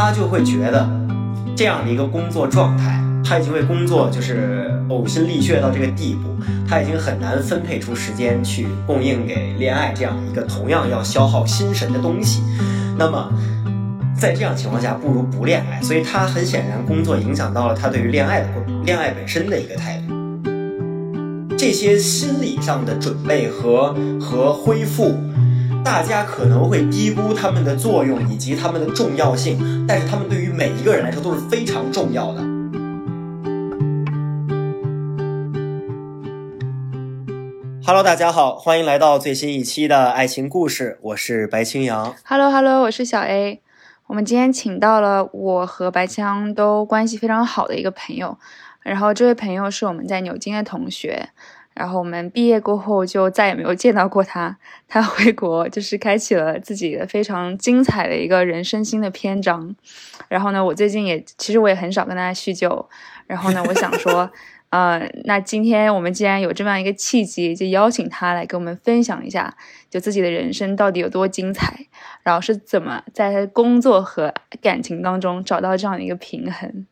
他就会觉得这样的一个工作状态，他已经为工作就是呕心沥血到这个地步，他已经很难分配出时间去供应给恋爱这样一个同样要消耗心神的东西。那么，在这样情况下，不如不恋爱。所以他很显然，工作影响到了他对于恋爱的恋爱本身的一个态度。这些心理上的准备和和恢复，大家可能会低估他们的作用以及他们的重要性，但是他们对于每一个人来说都是非常重要的。Hello，大家好，欢迎来到最新一期的爱情故事，我是白青阳。Hello，Hello，我是小 A。我们今天请到了我和白枪都关系非常好的一个朋友，然后这位朋友是我们在牛津的同学，然后我们毕业过后就再也没有见到过他。他回国就是开启了自己的非常精彩的一个人生新的篇章。然后呢，我最近也其实我也很少跟大家叙旧。然后呢，我想说。呃，那今天我们既然有这么样一个契机，就邀请他来跟我们分享一下，就自己的人生到底有多精彩，然后是怎么在工作和感情当中找到这样的一个平衡。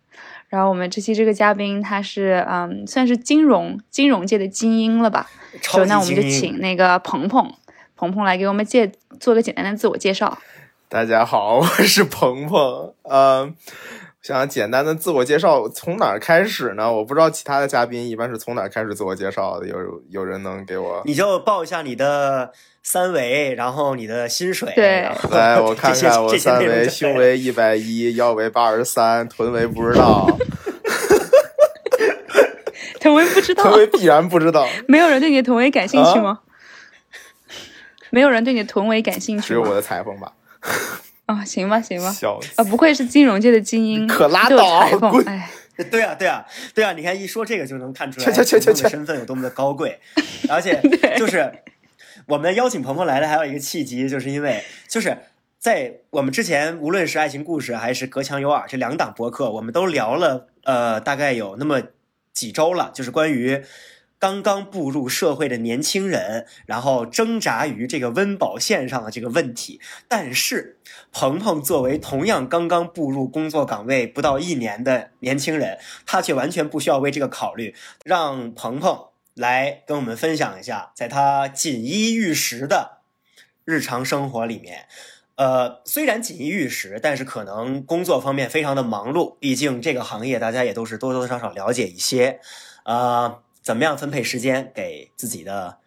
然后我们这期这个嘉宾他是嗯，算是金融金融界的精英了吧？超那我们就请那个鹏鹏鹏鹏来给我们介做个简单的自我介绍。大家好，我是鹏鹏，呃。想简单的自我介绍，从哪儿开始呢？我不知道其他的嘉宾一般是从哪儿开始自我介绍的。有有人能给我？你就报一下你的三围，然后你的薪水。对，来我看看，我三围：胸围一百一，腰围八十三，臀围不知道。臀围不知道？臀围必然不知道。没有人对你的臀围感兴趣吗？没有人对你的臀围感兴趣。只有我的裁缝吧。啊，行吧，行吧，啊，不愧是金融界的精英，可拉倒！哎，对啊，对啊，对啊，你看一说这个就能看出来，鹏鹏的身份有多么的高贵，而且就是我们邀请鹏鹏来的还有一个契机，就是因为就是在我们之前，无论是爱情故事还是隔墙有耳这两档博客，我们都聊了呃，大概有那么几周了，就是关于。刚刚步入社会的年轻人，然后挣扎于这个温饱线上的这个问题。但是，鹏鹏作为同样刚刚步入工作岗位不到一年的年轻人，他却完全不需要为这个考虑。让鹏鹏来跟我们分享一下，在他锦衣玉食的日常生活里面，呃，虽然锦衣玉食，但是可能工作方面非常的忙碌。毕竟这个行业大家也都是多多少少了解一些，啊。怎么样分配时间给自己的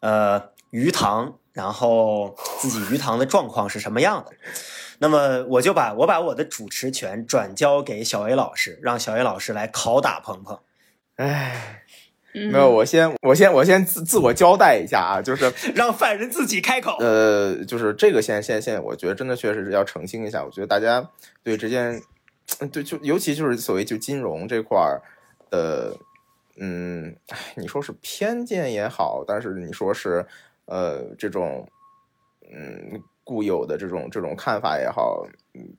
呃鱼塘？然后自己鱼塘的状况是什么样的？那么我就把我把我的主持权转交给小 A 老师，让小 A 老师来拷打鹏鹏。哎，没有，我先我先我先自自我交代一下啊，就是 让犯人自己开口。呃，就是这个现现现，我觉得真的确实是要澄清一下。我觉得大家对这件，对就尤其就是所谓就金融这块儿的。嗯，你说是偏见也好，但是你说是，呃，这种，嗯，固有的这种这种看法也好，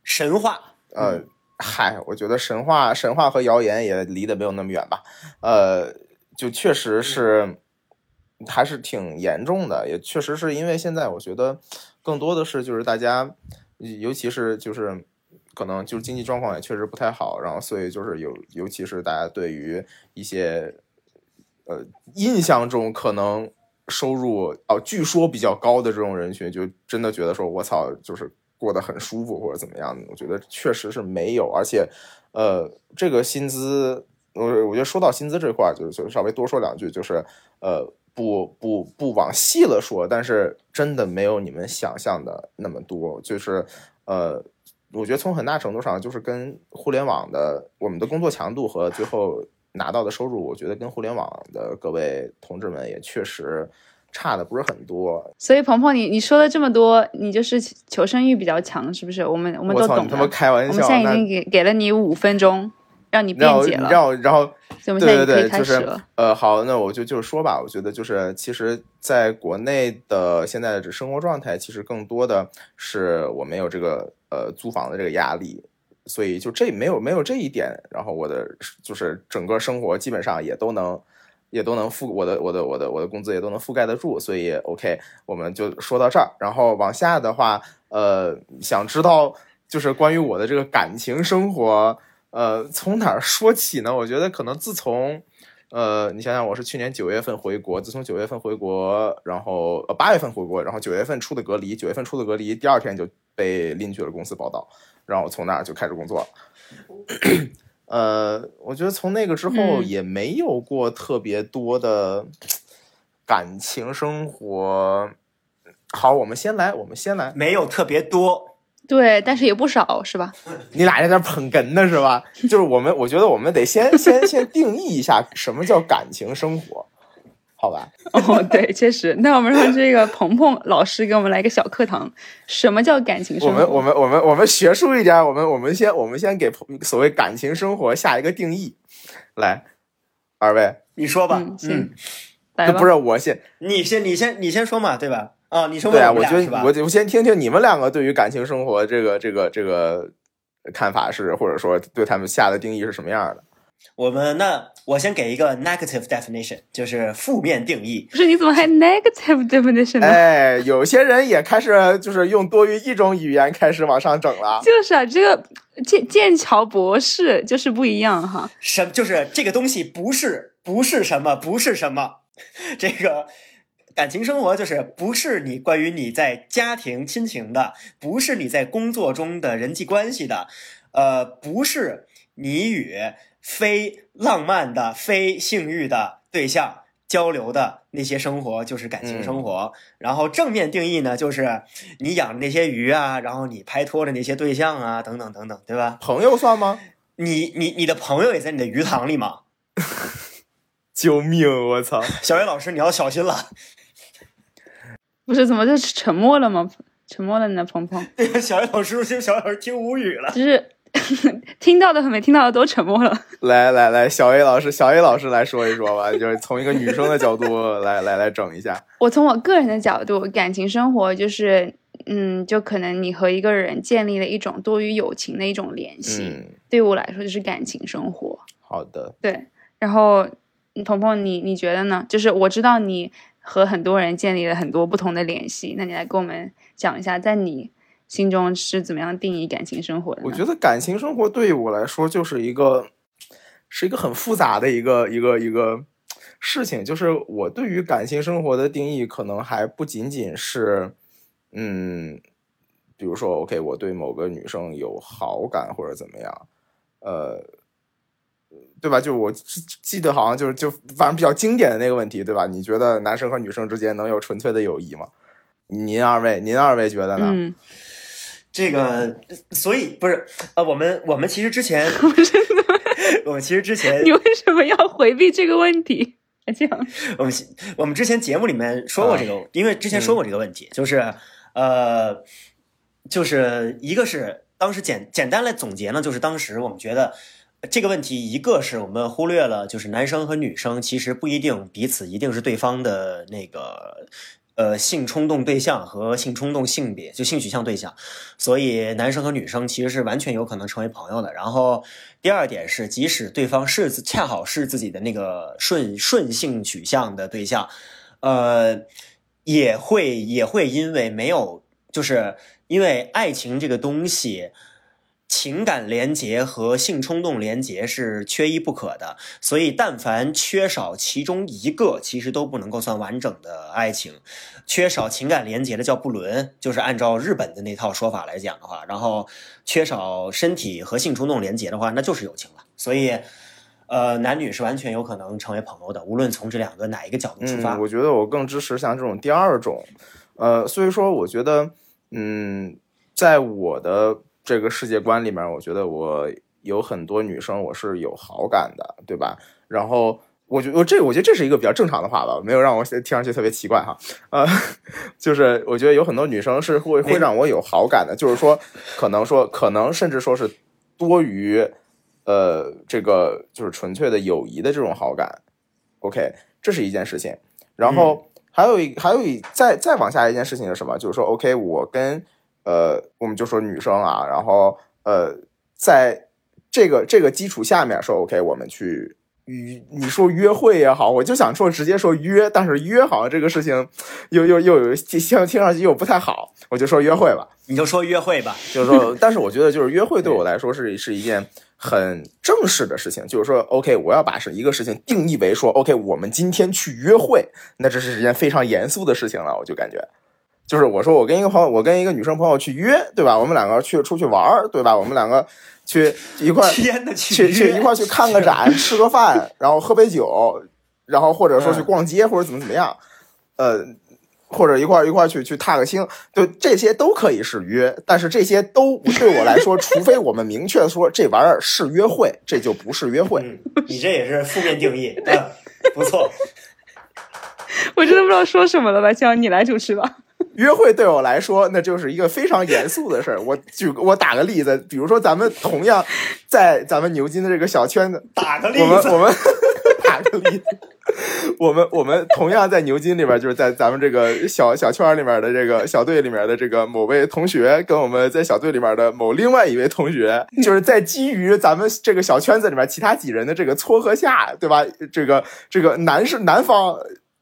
神话，呃，嗨，我觉得神话神话和谣言也离得没有那么远吧，呃，就确实是还是挺严重的，也确实是因为现在我觉得更多的是就是大家，尤其是就是。可能就是经济状况也确实不太好，然后所以就是有，尤其是大家对于一些呃印象中可能收入哦据说比较高的这种人群，就真的觉得说我操，就是过得很舒服或者怎么样的？我觉得确实是没有，而且呃这个薪资，我我觉得说到薪资这块儿，就就稍微多说两句，就是呃不不不往细了说，但是真的没有你们想象的那么多，就是呃。我觉得从很大程度上就是跟互联网的我们的工作强度和最后拿到的收入，我觉得跟互联网的各位同志们也确实差的不是很多。所以鹏鹏，你你说了这么多，你就是求生欲比较强，是不是？我们我们都懂。他妈开玩笑！我们现在已经给给了你五分钟，让你辩解了。然后然后，对对对，就是呃，好，那我就就说吧。我觉得就是，其实在国内的现在的生活状态，其实更多的是我没有这个。呃，租房的这个压力，所以就这没有没有这一点，然后我的就是整个生活基本上也都能也都能覆我的我的我的我的工资也都能覆盖得住，所以 OK，我们就说到这儿，然后往下的话，呃，想知道就是关于我的这个感情生活，呃，从哪儿说起呢？我觉得可能自从，呃，你想想，我是去年九月份回国，自从九月份回国，然后呃八月份回国，然后九月份出的隔离，九月份出的隔离，第二天就被拎去了公司报道，然后从那儿就开始工作了。呃，我觉得从那个之后也没有过特别多的感情生活。好，我们先来，我们先来，没有特别多，对，但是也不少，是吧？你俩在那捧哏呢，是吧？就是我们，我觉得我们得先先先定义一下什么叫感情生活，好吧？哦，对，确实。那我们让这个鹏鹏老师给我们来个小课堂，什么叫感情生活？我们我们我们我们学术一点，我们我们先我们先给所谓感情生活下一个定义，来，二位，你说吧，嗯，不是我先，你先你先你先说嘛，对吧？啊，你说对啊，我觉得我我先听听你们两个对于感情生活这个这个这个看法是，或者说对他们下的定义是什么样的？我们那我先给一个 negative definition，就是负面定义。不是，你怎么还 negative definition 呢？哎，有些人也开始就是用多于一种语言开始往上整了。就是啊，这个剑剑桥博士就是不一样哈。什就是这个东西不是不是什么不是什么 这个。感情生活就是不是你关于你在家庭亲情的，不是你在工作中的人际关系的，呃，不是你与非浪漫的、非性欲的对象交流的那些生活，就是感情生活。然后正面定义呢，就是你养的那些鱼啊，然后你拍拖的那些对象啊，等等等等，对吧？朋友算吗？你你你的朋友也在你的鱼塘里吗？救命！我操，小袁老师，你要小心了。不是怎么就沉默了吗？沉默了呢，鹏鹏。对小叶老师，小叶老师听无语了。就是 听到的和没听到的都沉默了。来来来，小 A 老师，小 A 老师来说一说吧，就是从一个女生的角度 来来来整一下。我从我个人的角度，感情生活就是，嗯，就可能你和一个人建立了一种多于友情的一种联系。嗯。对我来说，就是感情生活。好的。对，然后鹏鹏，你你觉得呢？就是我知道你。和很多人建立了很多不同的联系，那你来跟我们讲一下，在你心中是怎么样定义感情生活的？我觉得感情生活对于我来说就是一个，是一个很复杂的一个一个一个事情。就是我对于感情生活的定义，可能还不仅仅是，嗯，比如说，OK，我对某个女生有好感或者怎么样，呃。对吧？就我记得好像就是就反正比较经典的那个问题，对吧？你觉得男生和女生之间能有纯粹的友谊吗？您二位，您二位觉得呢？嗯，这个，所以不是呃，我们我们其实之前，我们其实之前 你为什么要回避这个问题？这样，我们我们之前节目里面说过这个，因为之前说过这个问题，就是呃，就是一个是当时简简单来总结呢，就是当时我们觉得。这个问题，一个是我们忽略了，就是男生和女生其实不一定彼此一定是对方的那个呃性冲动对象和性冲动性别，就性取向对象，所以男生和女生其实是完全有可能成为朋友的。然后第二点是，即使对方是恰好是自己的那个顺顺性取向的对象，呃，也会也会因为没有，就是因为爱情这个东西。情感连结和性冲动连结是缺一不可的，所以但凡缺少其中一个，其实都不能够算完整的爱情。缺少情感连结的叫不伦，就是按照日本的那套说法来讲的话，然后缺少身体和性冲动连结的话，那就是友情了。所以，呃，男女是完全有可能成为朋友的，无论从这两个哪一个角度出发。我觉得我更支持像这种第二种，呃，所以说我觉得，嗯，在我的。这个世界观里面，我觉得我有很多女生，我是有好感的，对吧？然后我觉得这，我觉得这是一个比较正常的话吧，没有让我听上去特别奇怪哈。呃，就是我觉得有很多女生是会会让我有好感的，就是说，可能说，可能甚至说是多于呃这个就是纯粹的友谊的这种好感。OK，这是一件事情。然后还有一还有一再再往下一件事情是什么？就是说，OK，我跟呃，我们就说女生啊，然后呃，在这个这个基础下面说，OK，我们去与你说约会也好，我就想说直接说约，但是约好像这个事情又又又有听听上去又不太好，我就说约会吧。你就说约会吧，就是说，但是我觉得就是约会对我来说是是一件很正式的事情，就是说，OK，我要把是一个事情定义为说，OK，我们今天去约会，那这是一件非常严肃的事情了，我就感觉。就是我说我跟一个朋友，我跟一个女生朋友去约，对吧？我们两个去出去玩儿，对吧？我们两个去一块去去一块去看个展，吃个饭，然后喝杯酒，然后或者说去逛街或者怎么怎么样，呃，或者一块一块去去踏个青，就这些都可以是约。但是这些都对我来说，除非我们明确说这玩意儿是约会，这就不是约会。你这也是负面定义，嗯，不错。我真的不知道说什么了，吧？叫你来主持吧。约会对我来说，那就是一个非常严肃的事儿。我举我打个例子，比如说咱们同样在咱们牛津的这个小圈子，打个例子，我们我们打个例子，我们我们同样在牛津里边，就是在咱们这个小小圈里面的这个小队里面的这个某位同学，跟我们在小队里面的某另外一位同学，就是在基于咱们这个小圈子里面其他几人的这个撮合下，对吧？这个这个男是男方。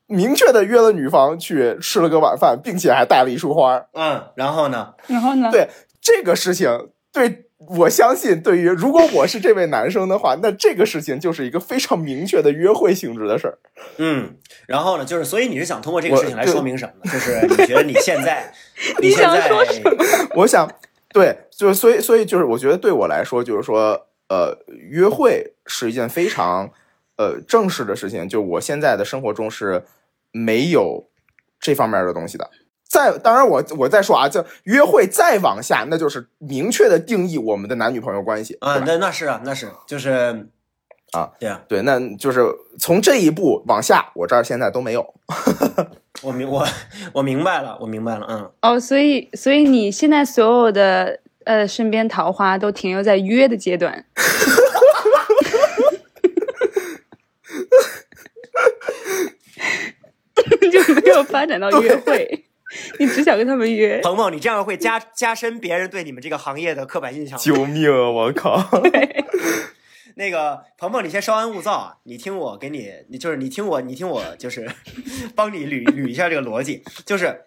明确的约了女方去吃了个晚饭，并且还带了一束花。嗯，然后呢？然后呢？对这个事情，对我相信，对于如果我是这位男生的话，那这个事情就是一个非常明确的约会性质的事儿。嗯，然后呢？就是所以你是想通过这个事情来说明什么呢？就是你觉得你现在，你 想说什么？我想，对，就是所以，所以就是我觉得对我来说，就是说，呃，约会是一件非常。呃，正式的事情，就我现在的生活中是没有这方面的东西的。再当然，我我再说啊，就约会再往下，那就是明确的定义我们的男女朋友关系啊。那那是啊，那是就是啊，对啊，对，那就是从这一步往下，我这儿现在都没有。我明我我明白了，我明白了，嗯。哦，所以所以你现在所有的呃身边桃花都停留在约的阶段。就没有发展到约会，你只想跟他们约。鹏鹏，你这样会加加深别人对你们这个行业的刻板印象。救命啊！我靠！那个鹏鹏，你先稍安勿躁啊！你听我给你，你就是你听我，你听我，就是 帮你捋捋一下这个逻辑，就是。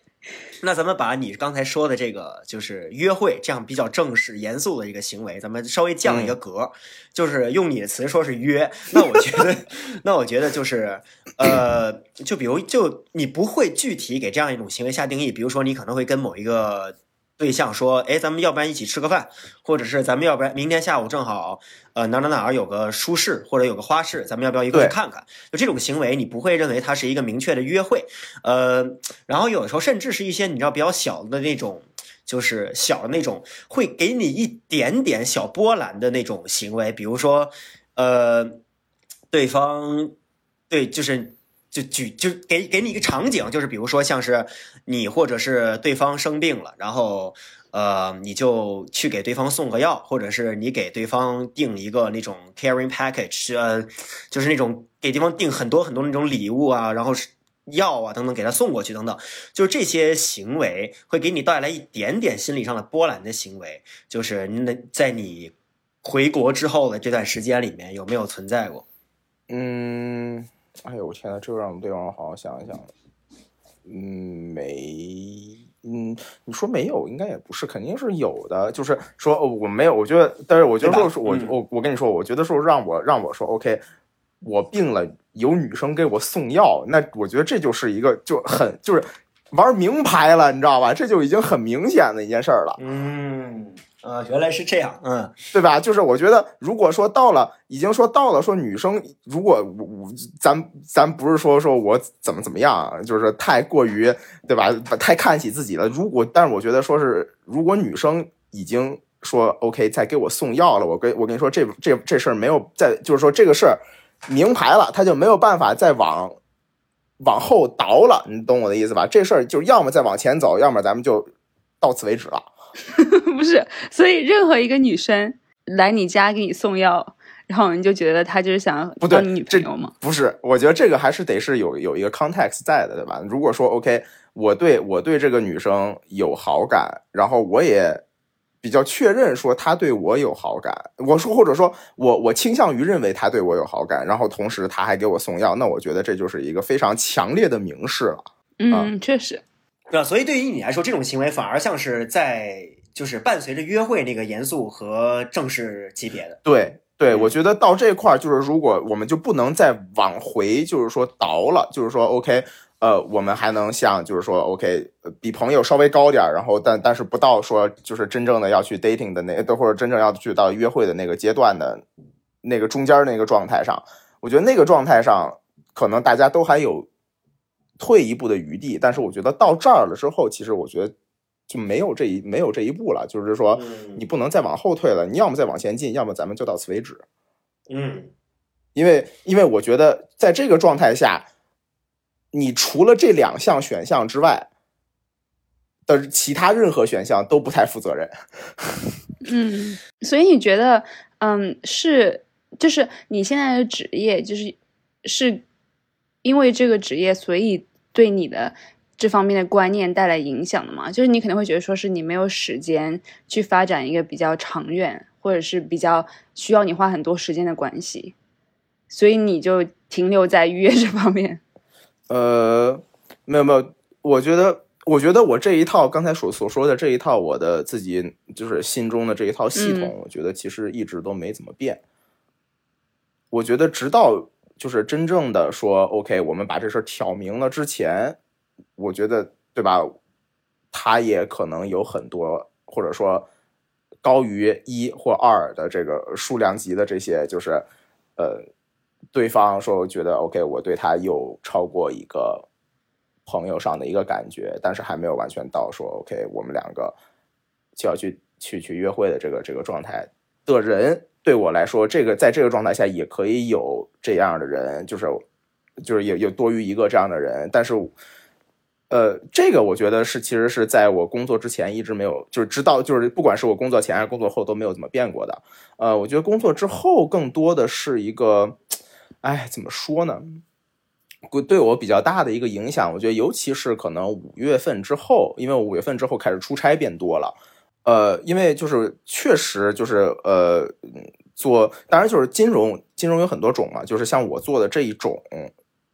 那咱们把你刚才说的这个，就是约会这样比较正式、严肃的一个行为，咱们稍微降一个格，就是用你的词说是约。那我觉得，那我觉得就是，呃，就比如，就你不会具体给这样一种行为下定义，比如说你可能会跟某一个。对象说：“哎，咱们要不然一起吃个饭，或者是咱们要不然明天下午正好，呃，哪哪哪儿有个书市或者有个花市，咱们要不要一块去看看？就这种行为，你不会认为它是一个明确的约会，呃，然后有的时候甚至是一些你知道比较小的那种，就是小的那种会给你一点点小波澜的那种行为，比如说，呃，对方，对，就是。”就举就给给你一个场景，就是比如说像是你或者是对方生病了，然后呃你就去给对方送个药，或者是你给对方订一个那种 caring package，呃就是那种给对方订很多很多那种礼物啊，然后是药啊等等给他送过去等等，就是这些行为会给你带来一点点心理上的波澜的行为，就是那在你回国之后的这段时间里面有没有存在过？嗯。哎呦我天呐，这个让我们对方好好想一想。嗯，没，嗯，你说没有，应该也不是，肯定是有的。就是说，我没有，我觉得，但是我觉得说，我我我跟你说，我觉得说让我让我说，OK，我病了，有女生给我送药，那我觉得这就是一个就很就是玩名牌了，你知道吧？这就已经很明显的一件事儿了。嗯。啊，原来是这样，嗯，对吧？就是我觉得，如果说到了，已经说到了，说女生，如果我我咱咱不是说说我怎么怎么样，就是太过于，对吧？太看起自己了。如果，但是我觉得说是，如果女生已经说 OK，再给我送药了，我跟我跟你说，这这这事儿没有再，就是说这个事儿明牌了，他就没有办法再往往后倒了，你懂我的意思吧？这事儿就要么再往前走，要么咱们就到此为止了。不是，所以任何一个女生来你家给你送药，然后你就觉得她就是想当你女朋友吗？不是，我觉得这个还是得是有有一个 context 在的，对吧？如果说 OK，我对我对这个女生有好感，然后我也比较确认说他对我有好感，我说或者说我我倾向于认为他对我有好感，然后同时他还给我送药，那我觉得这就是一个非常强烈的明示了。嗯，确实，对吧？所以对于你来说，这种行为反而像是在就是伴随着约会那个严肃和正式级别的。对对，我觉得到这块儿就是，如果我们就不能再往回，就是说倒了，就是说 OK。呃，我们还能像就是说，OK，比朋友稍微高点儿，然后但但是不到说就是真正的要去 dating 的那，或者真正要去到约会的那个阶段的那个中间那个状态上，我觉得那个状态上可能大家都还有退一步的余地，但是我觉得到这儿了之后，其实我觉得就没有这一没有这一步了，就是说你不能再往后退了，你要么再往前进，要么咱们就到此为止。嗯，因为因为我觉得在这个状态下。你除了这两项选项之外的其他任何选项都不太负责任。嗯，所以你觉得，嗯，是就是你现在的职业，就是是因为这个职业，所以对你的这方面的观念带来影响的嘛？就是你可能会觉得，说是你没有时间去发展一个比较长远，或者是比较需要你花很多时间的关系，所以你就停留在预约这方面。呃，没有没有，我觉得，我觉得我这一套刚才所所说的这一套，我的自己就是心中的这一套系统，我觉得其实一直都没怎么变。我觉得直到就是真正的说，OK，我们把这事儿挑明了之前，我觉得对吧？他也可能有很多，或者说高于一或二的这个数量级的这些，就是呃。对方说：“我觉得 OK，我对他有超过一个朋友上的一个感觉，但是还没有完全到说 OK，我们两个就要去去去约会的这个这个状态的人，对我来说，这个在这个状态下也可以有这样的人，就是就是有有多于一个这样的人，但是呃，这个我觉得是其实是在我工作之前一直没有，就是知道，就是不管是我工作前还是工作后都没有怎么变过的。呃，我觉得工作之后更多的是一个。”哎，怎么说呢？对我比较大的一个影响，我觉得尤其是可能五月份之后，因为五月份之后开始出差变多了。呃，因为就是确实就是呃做，当然就是金融，金融有很多种嘛，就是像我做的这一种，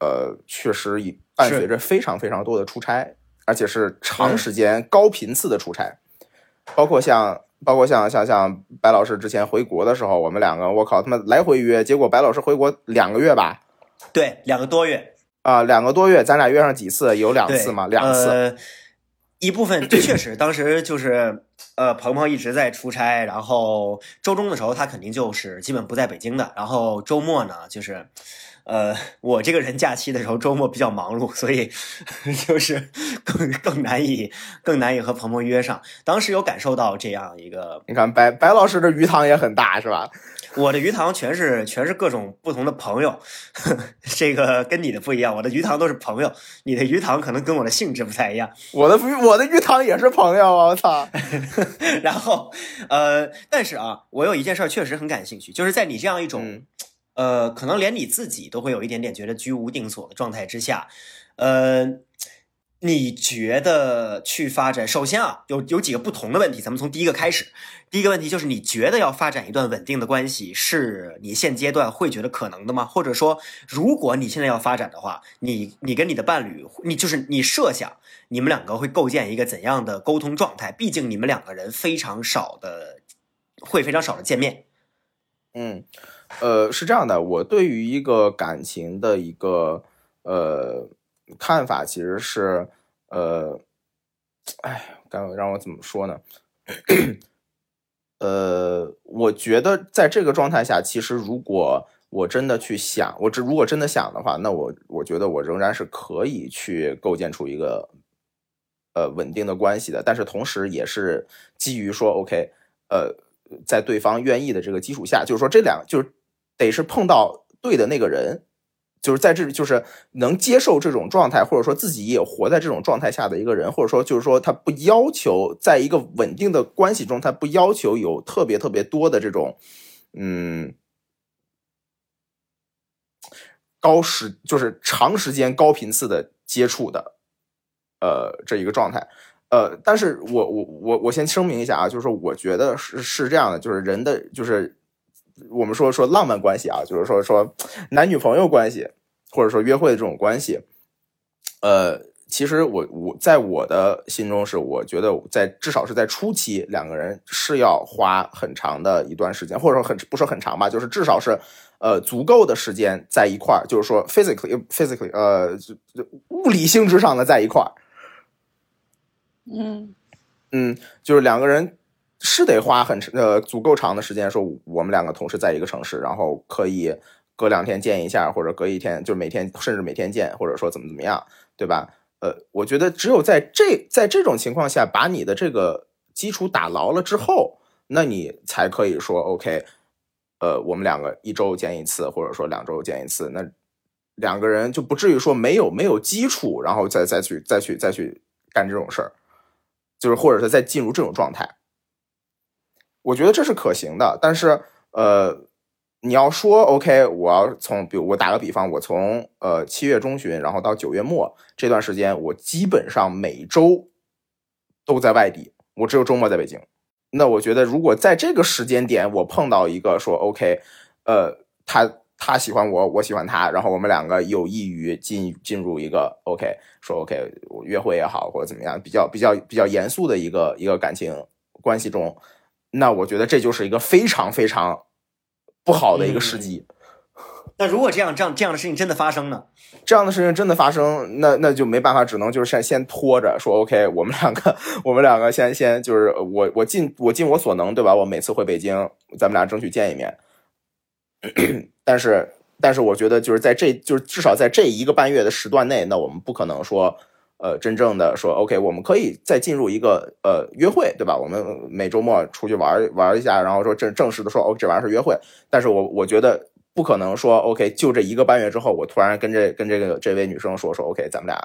呃，确实伴随着非常非常多的出差，而且是长时间高频次的出差，包括像。包括像像像白老师之前回国的时候，我们两个我靠他妈来回约，结果白老师回国两个月吧，对，两个多月啊，两个多月，咱俩约上几次？有两次吗？两次。一部分 确实，当时就是呃，鹏鹏一直在出差，然后周中的时候他肯定就是基本不在北京的，然后周末呢就是。呃，我这个人假期的时候周末比较忙碌，所以 就是更更难以更难以和鹏鹏约上。当时有感受到这样一个，你看白白老师的鱼塘也很大，是吧？我的鱼塘全是全是各种不同的朋友，这个跟你的不一样。我的鱼塘都是朋友，你的鱼塘可能跟我的性质不太一样。我的我的鱼塘也是朋友啊！我操。然后呃，但是啊，我有一件事确实很感兴趣，就是在你这样一种。呃，可能连你自己都会有一点点觉得居无定所的状态之下，呃，你觉得去发展？首先啊，有有几个不同的问题，咱们从第一个开始。第一个问题就是，你觉得要发展一段稳定的关系，是你现阶段会觉得可能的吗？或者说，如果你现在要发展的话，你你跟你的伴侣，你就是你设想你们两个会构建一个怎样的沟通状态？毕竟你们两个人非常少的，会非常少的见面。嗯。呃，是这样的，我对于一个感情的一个呃看法，其实是呃，哎，该让我怎么说呢？呃，我觉得在这个状态下，其实如果我真的去想，我这如果真的想的话，那我我觉得我仍然是可以去构建出一个呃稳定的关系的，但是同时也是基于说，OK，呃，在对方愿意的这个基础下，就是说这两就是。得是碰到对的那个人，就是在这，就是能接受这种状态，或者说自己也活在这种状态下的一个人，或者说就是说他不要求在一个稳定的关系中，他不要求有特别特别多的这种，嗯，高时就是长时间高频次的接触的，呃，这一个状态。呃，但是我我我我先声明一下啊，就是说，我觉得是是这样的，就是人的就是我们说说浪漫关系啊，就是说说男女朋友关系，或者说约会的这种关系，呃。其实我我在我的心中是，我觉得在至少是在初期，两个人是要花很长的一段时间，或者说很不说很长吧，就是至少是呃足够的时间在一块儿，就是说 physically physically 呃物理性质上的在一块儿。嗯嗯，就是两个人是得花很呃足够长的时间，说我们两个同时在一个城市，然后可以隔两天见一下，或者隔一天，就每天甚至每天见，或者说怎么怎么样，对吧？呃，我觉得只有在这在这种情况下，把你的这个基础打牢了之后，那你才可以说 OK，呃，我们两个一周见一次，或者说两周见一次，那两个人就不至于说没有没有基础，然后再再去再去再去干这种事儿，就是或者是再进入这种状态，我觉得这是可行的，但是呃。你要说 OK，我要从，比如我打个比方，我从呃七月中旬，然后到九月末这段时间，我基本上每周都在外地，我只有周末在北京。那我觉得，如果在这个时间点我碰到一个说 OK，呃，他他喜欢我，我喜欢他，然后我们两个有意于进进入一个 OK，说 OK 约会也好或者怎么样，比较比较比较严肃的一个一个感情关系中，那我觉得这就是一个非常非常。不好的一个时机。那如果这样这样这样的事情真的发生呢？这样的事情真的发生，那那就没办法，只能就是先先拖着说，OK，我们两个，我们两个先先就是我我尽我尽我所能，对吧？我每次回北京，咱们俩争取见一面。但是但是，我觉得就是在这就是至少在这一个半月的时段内，那我们不可能说。呃，真正的说，OK，我们可以再进入一个呃约会，对吧？我们每周末出去玩玩一下，然后说正正式的说，哦，这玩意儿是约会。但是我我觉得不可能说，OK，就这一个半月之后，我突然跟这跟这个这位女生说说，OK，咱们俩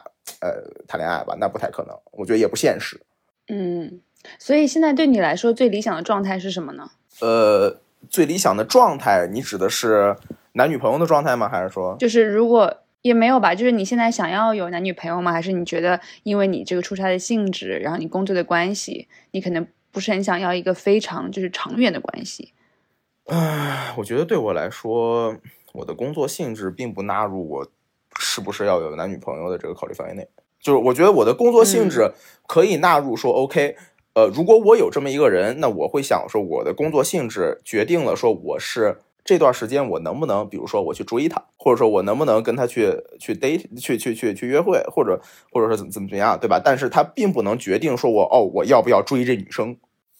呃谈恋爱吧，那不太可能，我觉得也不现实。嗯，所以现在对你来说最理想的状态是什么呢？呃，最理想的状态，你指的是男女朋友的状态吗？还是说，就是如果。也没有吧，就是你现在想要有男女朋友吗？还是你觉得因为你这个出差的性质，然后你工作的关系，你可能不是很想要一个非常就是长远的关系？唉，我觉得对我来说，我的工作性质并不纳入我是不是要有男女朋友的这个考虑范围内。就是我觉得我的工作性质可以纳入说，OK，呃，如果我有这么一个人，那我会想说，我的工作性质决定了说我是。这段时间我能不能，比如说我去追她，或者说我能不能跟她去去 date 去去去去约会，或者或者说怎么怎么怎么样，对吧？但是她并不能决定说我哦我要不要追这女生。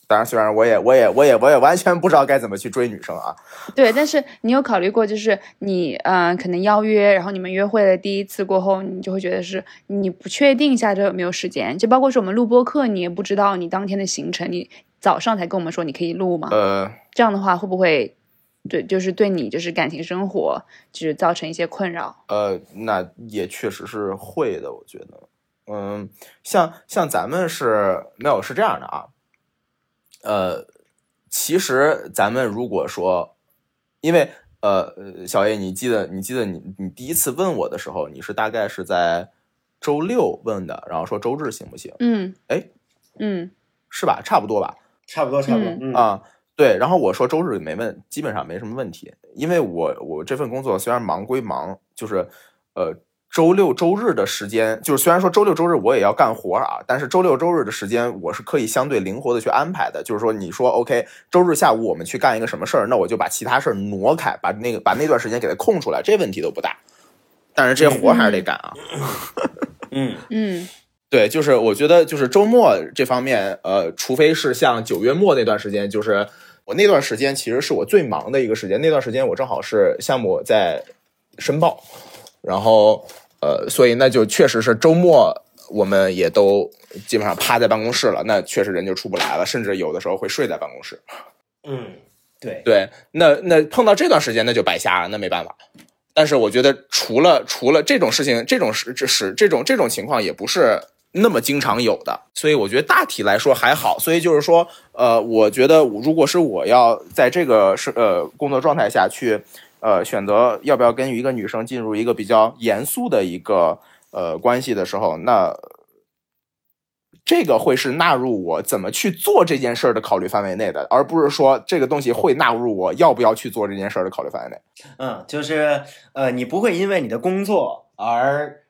当然，虽然我也我也我也我也完全不知道该怎么去追女生啊。对，但是你有考虑过，就是你嗯可能邀约，然后你们约会的第一次过后，你就会觉得是你不确定下周有没有时间，就包括是我们录播课，你也不知道你当天的行程，你早上才跟我们说你可以录吗？呃，这样的话会不会？对，就是对你就是感情生活就是造成一些困扰。呃，那也确实是会的，我觉得，嗯，像像咱们是没有是这样的啊，呃，其实咱们如果说，因为呃，小叶，你记得你记得你你第一次问我的时候，你是大概是在周六问的，然后说周日行不行？嗯，哎，嗯，是吧？差不多吧？差不多，差不多啊。对，然后我说周日没问，基本上没什么问题，因为我我这份工作虽然忙归忙，就是，呃，周六周日的时间，就是虽然说周六周日我也要干活啊，但是周六周日的时间我是可以相对灵活的去安排的。就是说，你说 OK，周日下午我们去干一个什么事儿，那我就把其他事儿挪开，把那个把那段时间给它空出来，这问题都不大。但是这活还是得干啊。嗯嗯，对，就是我觉得就是周末这方面，呃，除非是像九月末那段时间，就是。我那段时间其实是我最忙的一个时间，那段时间我正好是项目在申报，然后呃，所以那就确实是周末我们也都基本上趴在办公室了，那确实人就出不来了，甚至有的时候会睡在办公室。嗯，对对，那那碰到这段时间那就白瞎了，那没办法。但是我觉得除了除了这种事情，这种事这是这种这种情况也不是。那么经常有的，所以我觉得大体来说还好。所以就是说，呃，我觉得如果是我要在这个是呃工作状态下去，呃，选择要不要跟一个女生进入一个比较严肃的一个呃关系的时候，那这个会是纳入我怎么去做这件事的考虑范围内的，而不是说这个东西会纳入我要不要去做这件事的考虑范围内。嗯，就是呃，你不会因为你的工作而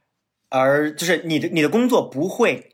而就是你的你的工作不会。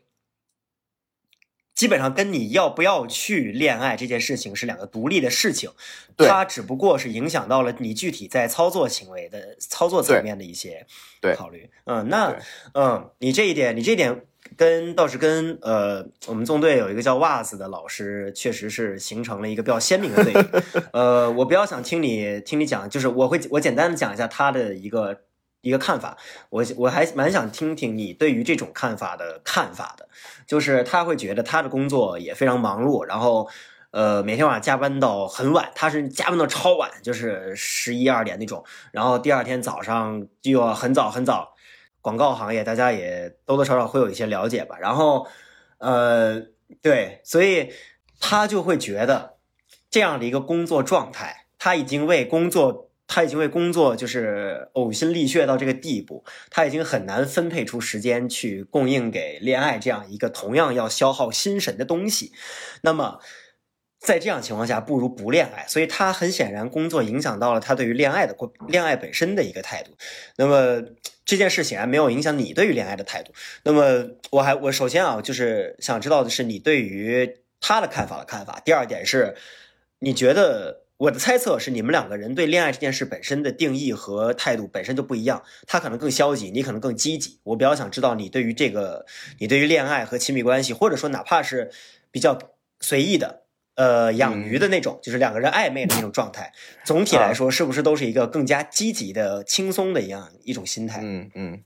基本上跟你要不要去恋爱这件事情是两个独立的事情，它只不过是影响到了你具体在操作行为的操作层面的一些考虑。嗯，那嗯，你这一点，你这一点跟倒是跟呃，我们纵队有一个叫袜子的老师，确实是形成了一个比较鲜明的对比。呃，我比较想听你听你讲，就是我会我简单的讲一下他的一个。一个看法，我我还蛮想听听你对于这种看法的看法的，就是他会觉得他的工作也非常忙碌，然后呃每天晚上加班到很晚，他是加班到超晚，就是十一二点那种，然后第二天早上就要很早很早。广告行业大家也多多少少会有一些了解吧，然后呃对，所以他就会觉得这样的一个工作状态，他已经为工作。他已经为工作就是呕心沥血到这个地步，他已经很难分配出时间去供应给恋爱这样一个同样要消耗心神的东西。那么，在这样情况下，不如不恋爱。所以，他很显然工作影响到了他对于恋爱的恋爱本身的一个态度。那么，这件事显然没有影响你对于恋爱的态度。那么，我还我首先啊，就是想知道的是你对于他的看法的看法。第二点是，你觉得？我的猜测是，你们两个人对恋爱这件事本身的定义和态度本身就不一样。他可能更消极，你可能更积极。我比较想知道你对于这个，你对于恋爱和亲密关系，或者说哪怕是比较随意的，呃，养鱼的那种，就是两个人暧昧的那种状态，总体来说是不是都是一个更加积极的、轻松的一样一种心态？嗯嗯，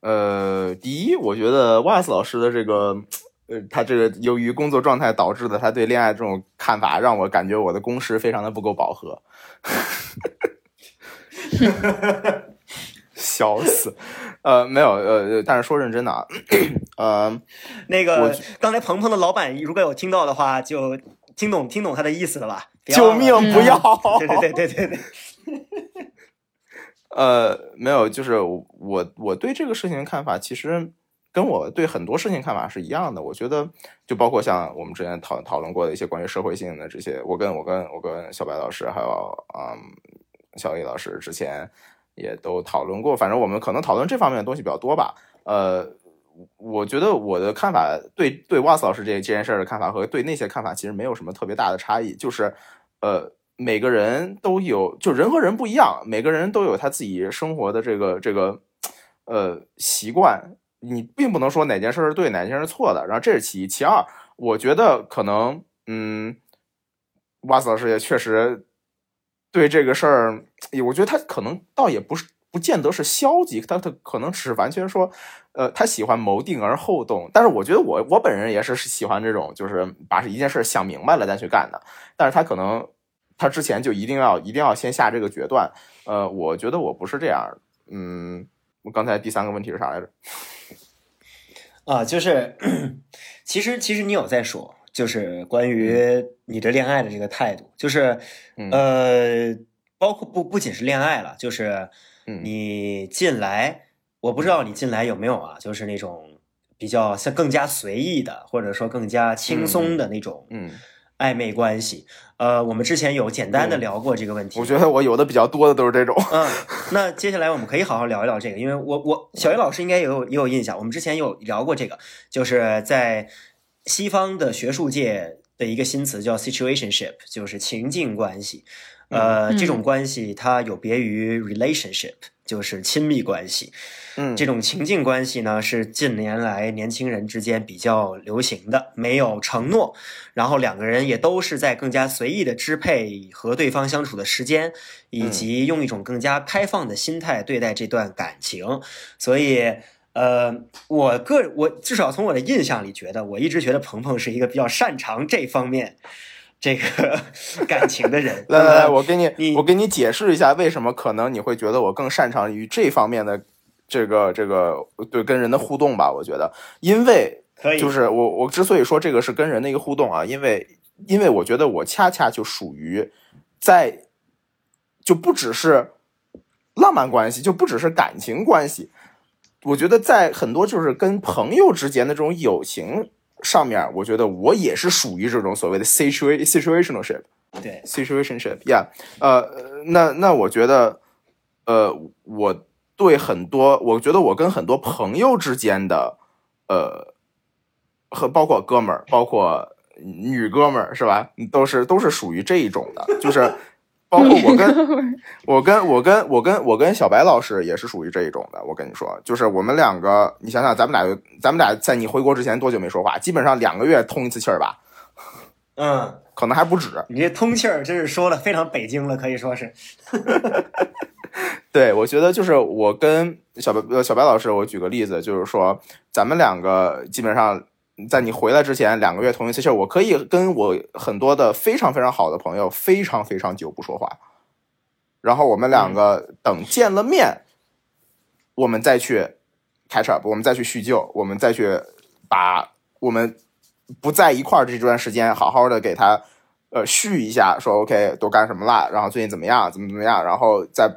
呃，第一，我觉得瓦斯老师的这个。呃，他这个由于工作状态导致的，他对恋爱这种看法，让我感觉我的工时非常的不够饱和。笑死，呃，没有，呃，但是说认真的啊，呃，那个刚才鹏鹏的老板如果有听到的话，就听懂听懂他的意思了吧？救命，不要！对 对对对对对。呃，没有，就是我我对这个事情的看法，其实。跟我对很多事情看法是一样的，我觉得就包括像我们之前讨讨论过的一些关于社会性的这些，我跟我跟我跟小白老师还有嗯小李老师之前也都讨论过，反正我们可能讨论这方面的东西比较多吧。呃，我觉得我的看法对对瓦斯老师这这件事的看法和对那些看法其实没有什么特别大的差异，就是呃每个人都有，就人和人不一样，每个人都有他自己生活的这个这个呃习惯。你并不能说哪件事是对，哪件事是错的。然后这是其一，其二，我觉得可能，嗯，瓦斯老师也确实对这个事儿，我觉得他可能倒也不是不见得是消极，他他可能只是完全说，呃，他喜欢谋定而后动。但是我觉得我我本人也是喜欢这种，就是把一件事想明白了再去干的。但是他可能他之前就一定要一定要先下这个决断。呃，我觉得我不是这样。嗯，我刚才第三个问题是啥来着？啊，就是，其实其实你有在说，就是关于你的恋爱的这个态度，就是呃，包括不不仅是恋爱了，就是你进来，我不知道你进来有没有啊，就是那种比较像更加随意的，或者说更加轻松的那种，嗯。暧昧关系，呃，我们之前有简单的聊过这个问题。我觉得我有的比较多的都是这种。嗯，那接下来我们可以好好聊一聊这个，因为我我小云老师应该也有也有印象，我们之前有聊过这个，就是在西方的学术界的一个新词叫 situationship，就是情境关系。呃，这种关系它有别于 relationship，就是亲密关系。嗯，这种情境关系呢，是近年来年轻人之间比较流行的，没有承诺，然后两个人也都是在更加随意的支配和对方相处的时间，以及用一种更加开放的心态对待这段感情。所以，呃，我个我至少从我的印象里觉得，我一直觉得鹏鹏是一个比较擅长这方面这个 感情的人。来来来，我给你，我给你解释一下，为什么可能你会觉得我更擅长于这方面的。这个这个对跟人的互动吧，我觉得，因为就是我我之所以说这个是跟人的一个互动啊，因为因为我觉得我恰恰就属于在就不只是浪漫关系，就不只是感情关系，我觉得在很多就是跟朋友之间的这种友情上面，我觉得我也是属于这种所谓的 situation situationship，对 situationship，yeah，呃，那那我觉得，呃，我对很多，我觉得我跟很多朋友之间的，呃，和包括哥们儿，包括女哥们儿，是吧？都是都是属于这一种的，就是。包括我跟 我跟我跟我跟我跟小白老师也是属于这一种的。我跟你说，就是我们两个，你想想，咱们俩，咱们俩在你回国之前多久没说话？基本上两个月通一次气儿吧。嗯，可能还不止。你这通气儿真是说的非常北京了，可以说是。对，我觉得就是我跟小白呃小白老师，我举个例子，就是说咱们两个基本上。在你回来之前两个月同一次气儿，我可以跟我很多的非常非常好的朋友非常非常久不说话，然后我们两个等见了面，我们再去 catch up，我们再去叙旧，我们再去把我们不在一块儿这段时间好好的给他呃叙一下，说 OK 都干什么了，然后最近怎么样，怎么怎么样，然后再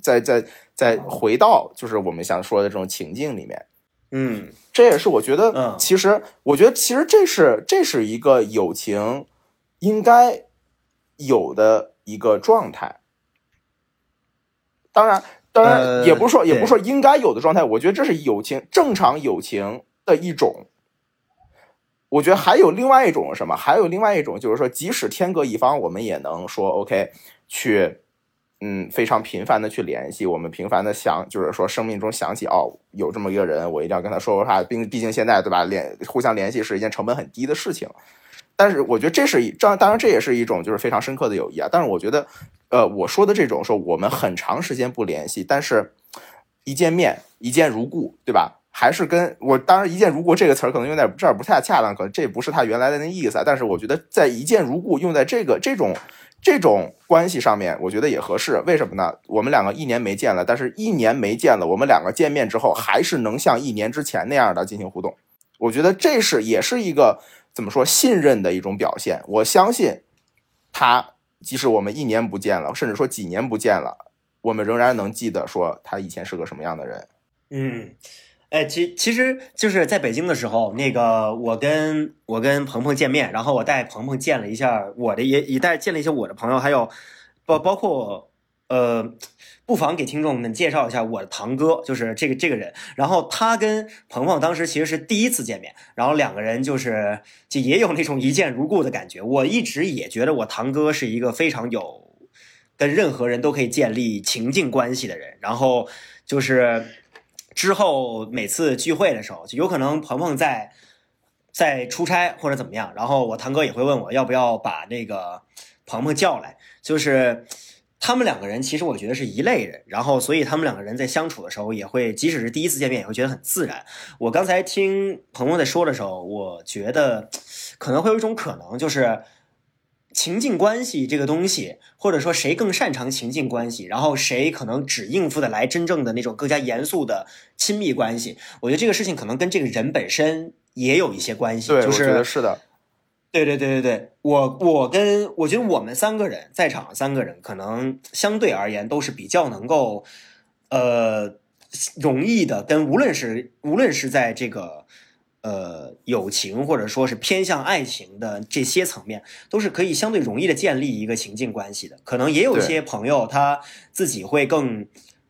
再再再回到就是我们想说的这种情境里面。嗯，这也是我觉得，其实我觉得，其实这是这是一个友情应该有的一个状态。当然，当然也不是说，也不是说应该有的状态。我觉得这是友情正常友情的一种。我觉得还有另外一种什么？还有另外一种就是说，即使天各一方，我们也能说 OK 去。嗯，非常频繁的去联系，我们频繁的想，就是说生命中想起哦，有这么一个人，我一定要跟他说说话。并毕竟现在对吧，联互相联系是一件成本很低的事情。但是我觉得这是一，这当然这也是一种就是非常深刻的友谊啊。但是我觉得，呃，我说的这种说我们很长时间不联系，但是一见面一见如故，对吧？还是跟我当然一见如故这个词儿可能有点这儿不太恰当，可能这不是他原来的那意思。但是我觉得在一见如故用在这个这种。这种关系上面，我觉得也合适。为什么呢？我们两个一年没见了，但是一年没见了，我们两个见面之后，还是能像一年之前那样的进行互动。我觉得这是也是一个怎么说信任的一种表现。我相信他，即使我们一年不见了，甚至说几年不见了，我们仍然能记得说他以前是个什么样的人。嗯。哎，其其实就是在北京的时候，那个我跟我跟鹏鹏见面，然后我带鹏鹏见了一下我的，也也带见了一些我的朋友，还有包包括呃，不妨给听众们介绍一下我的堂哥，就是这个这个人。然后他跟鹏鹏当时其实是第一次见面，然后两个人就是就也有那种一见如故的感觉。我一直也觉得我堂哥是一个非常有跟任何人都可以建立情境关系的人，然后就是。之后每次聚会的时候，就有可能鹏鹏在在出差或者怎么样，然后我堂哥也会问我要不要把那个鹏鹏叫来。就是他们两个人其实我觉得是一类人，然后所以他们两个人在相处的时候也会，即使是第一次见面也会觉得很自然。我刚才听鹏鹏在说的时候，我觉得可能会有一种可能就是。情境关系这个东西，或者说谁更擅长情境关系，然后谁可能只应付的来真正的那种更加严肃的亲密关系，我觉得这个事情可能跟这个人本身也有一些关系。对，我觉得是的。对对对对对，我我跟我觉得我们三个人在场三个人，可能相对而言都是比较能够，呃，容易的跟无论是无论是在这个。呃，友情或者说是偏向爱情的这些层面，都是可以相对容易的建立一个情境关系的。可能也有一些朋友他自己会更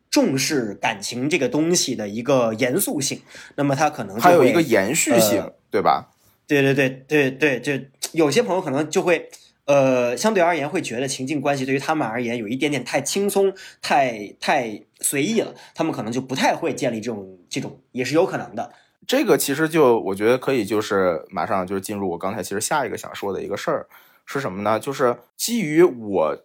重视感情这个东西的一个严肃性，那么他可能还有一个延续性，对吧？对对对对对，就有些朋友可能就会呃，相对而言会觉得情境关系对于他们而言有一点点太轻松、太太随意了，他们可能就不太会建立这种这种，也是有可能的。这个其实就我觉得可以，就是马上就是进入我刚才其实下一个想说的一个事儿是什么呢？就是基于我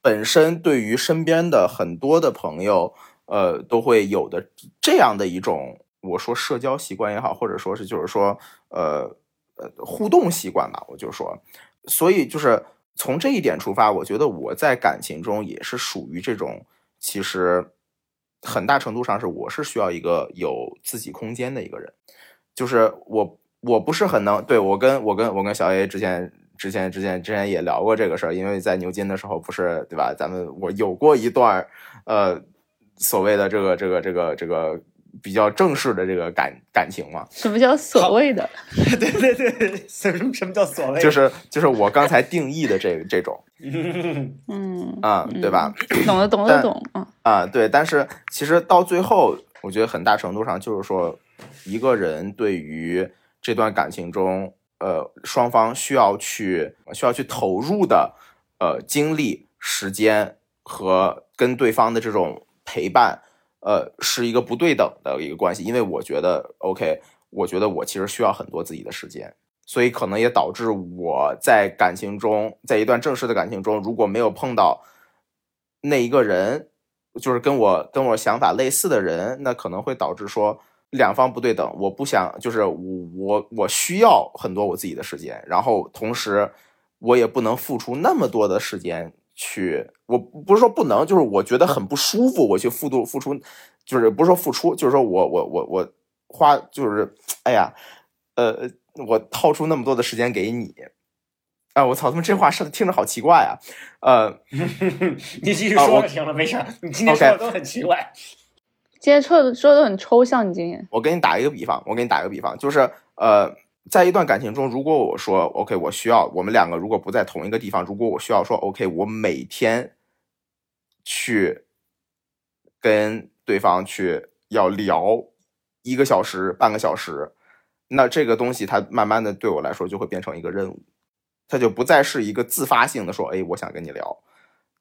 本身对于身边的很多的朋友，呃，都会有的这样的一种我说社交习惯也好，或者说是就是说呃呃互动习惯吧，我就说，所以就是从这一点出发，我觉得我在感情中也是属于这种其实。很大程度上是我是需要一个有自己空间的一个人，就是我我不是很能对我跟我跟我跟小 A 之前之前之前之前也聊过这个事儿，因为在牛津的时候不是对吧？咱们我有过一段呃所谓的这个这个这个这个比较正式的这个感感情嘛。什么叫所谓的？对对对，什么什么叫所谓？就是就是我刚才定义的这这种，嗯啊，对吧？懂了，懂了，懂啊啊，对。但是其实到最后，我觉得很大程度上就是说，一个人对于这段感情中，呃，双方需要去需要去投入的呃精力、时间和跟对方的这种陪伴。呃，是一个不对等的一个关系，因为我觉得，OK，我觉得我其实需要很多自己的时间，所以可能也导致我在感情中，在一段正式的感情中，如果没有碰到那一个人，就是跟我跟我想法类似的人，那可能会导致说两方不对等。我不想，就是我我我需要很多我自己的时间，然后同时我也不能付出那么多的时间。去，我不是说不能，就是我觉得很不舒服。我去付度付出，就是不是说付出，就是说我我我我花，就是哎呀，呃，我掏出那么多的时间给你，啊，我操，他妈这话说的听着好奇怪啊，呃，你继续说就行了，没事，你今天说的都很奇怪，今天说的说的都很抽象。你今天，我给你打一个比方，我给你打一个比方，就是呃。在一段感情中，如果我说 OK，我需要我们两个如果不在同一个地方，如果我需要说 OK，我每天去跟对方去要聊一个小时、半个小时，那这个东西它慢慢的对我来说就会变成一个任务，它就不再是一个自发性的说哎，我想跟你聊，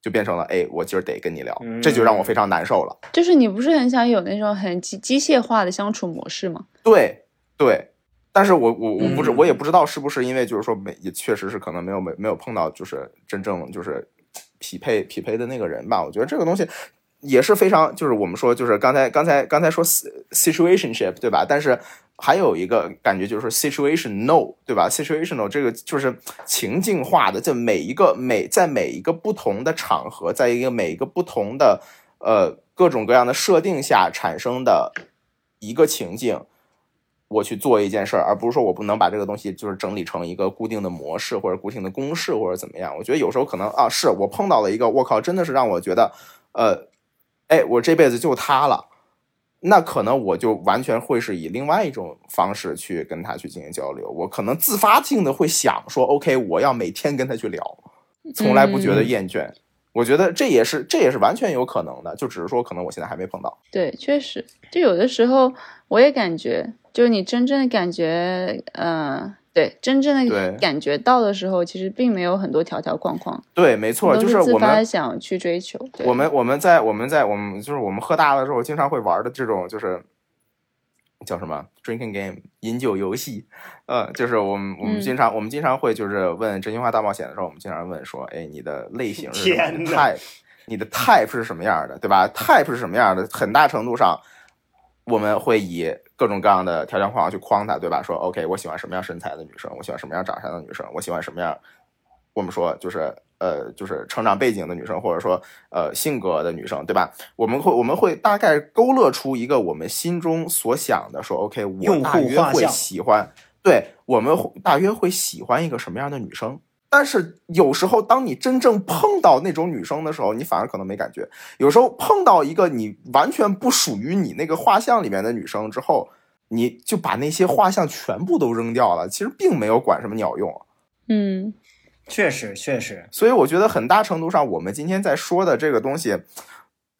就变成了哎，我今儿得跟你聊，这就让我非常难受了。就是你不是很想有那种很机机械化的相处模式吗？对对。但是我我我不知我也不知道是不是因为就是说没也确实是可能没有没没有碰到就是真正就是匹配匹配的那个人吧。我觉得这个东西也是非常就是我们说就是刚才刚才刚才说 situationship 对吧？但是还有一个感觉就是 situation no 对吧？situational 这个就是情境化的，就每一个每在每一个不同的场合，在一个每一个不同的呃各种各样的设定下产生的一个情境。我去做一件事儿，而不是说我不能把这个东西就是整理成一个固定的模式或者固定的公式或者怎么样。我觉得有时候可能啊，是我碰到了一个，我靠，真的是让我觉得，呃，哎，我这辈子就他了。那可能我就完全会是以另外一种方式去跟他去进行交流。我可能自发性的会想说，OK，我要每天跟他去聊，从来不觉得厌倦。我觉得这也是这也是完全有可能的，就只是说可能我现在还没碰到。对，确实，就有的时候我也感觉。就是你真正的感觉，嗯，对，真正的感觉到的时候，其实并没有很多条条框框。对，没错，就是我们想去追求。我们我们在我们在我们就是我们喝大了之后，经常会玩的这种就是叫什么 drinking game 饮酒游戏，呃，就是我们我们经常我们经常会就是问真心话大冒险的时候，我们经常问说，哎，你的类型是什么 type？你的 type 是什么样的，对吧？type 是什么样的？很大程度上我们会以。各种各样的条件框去框他，对吧？说 OK，我喜欢什么样身材的女生，我喜欢什么样长相的女生，我喜欢什么样，我们说就是呃，就是成长背景的女生，或者说呃性格的女生，对吧？我们会我们会大概勾勒出一个我们心中所想的，说 OK，我大约会喜欢，对我们大约会喜欢一个什么样的女生。但是有时候，当你真正碰到那种女生的时候，你反而可能没感觉。有时候碰到一个你完全不属于你那个画像里面的女生之后，你就把那些画像全部都扔掉了，其实并没有管什么鸟用。嗯，确实确实。所以我觉得很大程度上，我们今天在说的这个东西，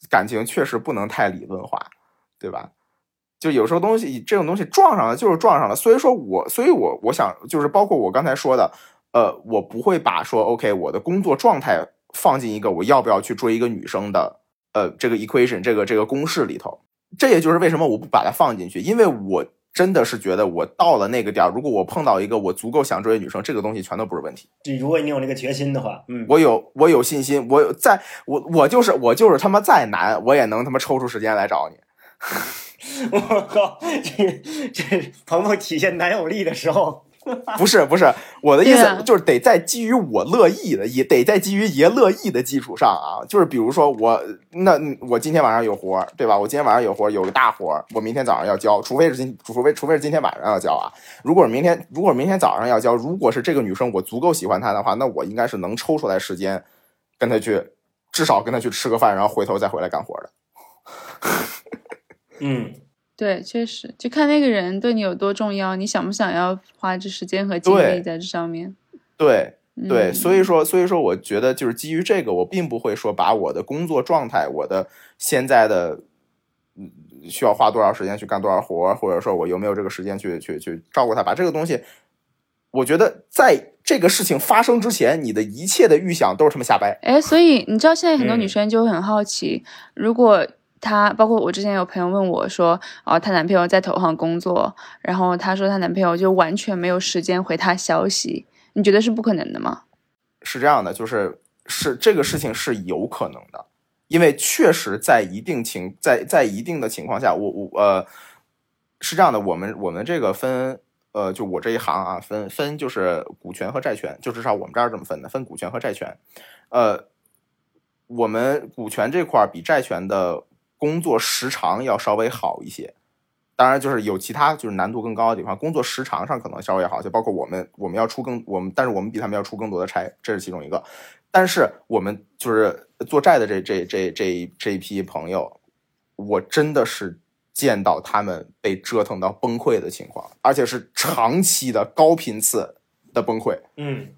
感情确实不能太理论化，对吧？就有时候东西这种东西撞上了就是撞上了。所以说我，所以我我想就是包括我刚才说的。呃，我不会把说 OK，我的工作状态放进一个我要不要去追一个女生的呃这个 equation 这个这个公式里头。这也就是为什么我不把它放进去，因为我真的是觉得我到了那个点儿，如果我碰到一个我足够想追的女生，这个东西全都不是问题。如果你有那个决心的话，嗯，我有我有信心，我有在我我就是我就是他妈再难，我也能他妈抽出时间来找你。我靠，这这鹏鹏体现男友力的时候。不是不是，我的意思就是得在基于我乐意的，也得在基于爷乐意的基础上啊。就是比如说我那我今天晚上有活对吧？我今天晚上有活有个大活我明天早上要交，除非是今除非除非是今天晚上要交啊。如果明天如果明天早上要交，如果是这个女生我足够喜欢她的话，那我应该是能抽出来时间跟她去，至少跟她去吃个饭，然后回头再回来干活的。嗯。对，确实，就看那个人对你有多重要，你想不想要花这时间和精力在这上面？对对，所以说，所以说，我觉得就是基于这个，我并不会说把我的工作状态，我的现在的嗯需要花多少时间去干多少活，或者说我有没有这个时间去去去照顾他，把这个东西，我觉得在这个事情发生之前，你的一切的预想都是他妈瞎掰。哎，所以你知道现在很多女生就会很好奇，如果。她包括我之前有朋友问我说，哦，她男朋友在投行工作，然后她说她男朋友就完全没有时间回她消息，你觉得是不可能的吗？是这样的，就是是这个事情是有可能的，因为确实在一定情在在一定的情况下，我我呃是这样的，我们我们这个分呃就我这一行啊分分就是股权和债权，就至少我们这儿这么分的，分股权和债权，呃，我们股权这块比债权的。工作时长要稍微好一些，当然就是有其他就是难度更高的地方。工作时长上可能稍微好一些，包括我们我们要出更我们，但是我们比他们要出更多的差，这是其中一个。但是我们就是做债的这这这这这一批朋友，我真的是见到他们被折腾到崩溃的情况，而且是长期的高频次的崩溃。嗯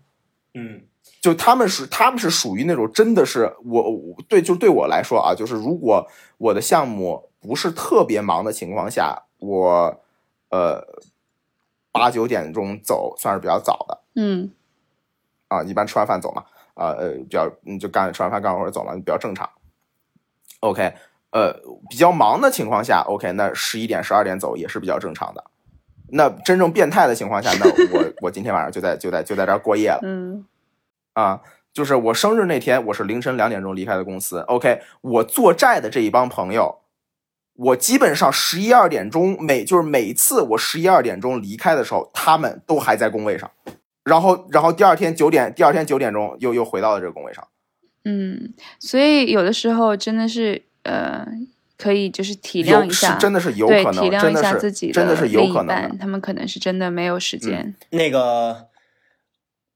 嗯。就他们是他们是属于那种真的是我对就对我来说啊，就是如果我的项目不是特别忙的情况下，我呃八九点钟走算是比较早的，嗯，啊，一般吃完饭走嘛，啊呃比较就干吃完饭干活儿走了比较正常。OK，呃比较忙的情况下，OK，那十一点十二点走也是比较正常的。那真正变态的情况下，那我 我今天晚上就在就在就在这儿过夜了，嗯。啊，就是我生日那天，我是凌晨两点钟离开的公司。OK，我做债的这一帮朋友，我基本上十一二点钟每就是每次我十一二点钟离开的时候，他们都还在工位上，然后然后第二天九点，第二天九点钟又又回到了这个工位上。嗯，所以有的时候真的是呃，可以就是体谅一下，真的是有可能，体谅一下自己的是有可能，他们可能是真的没有时间。那个。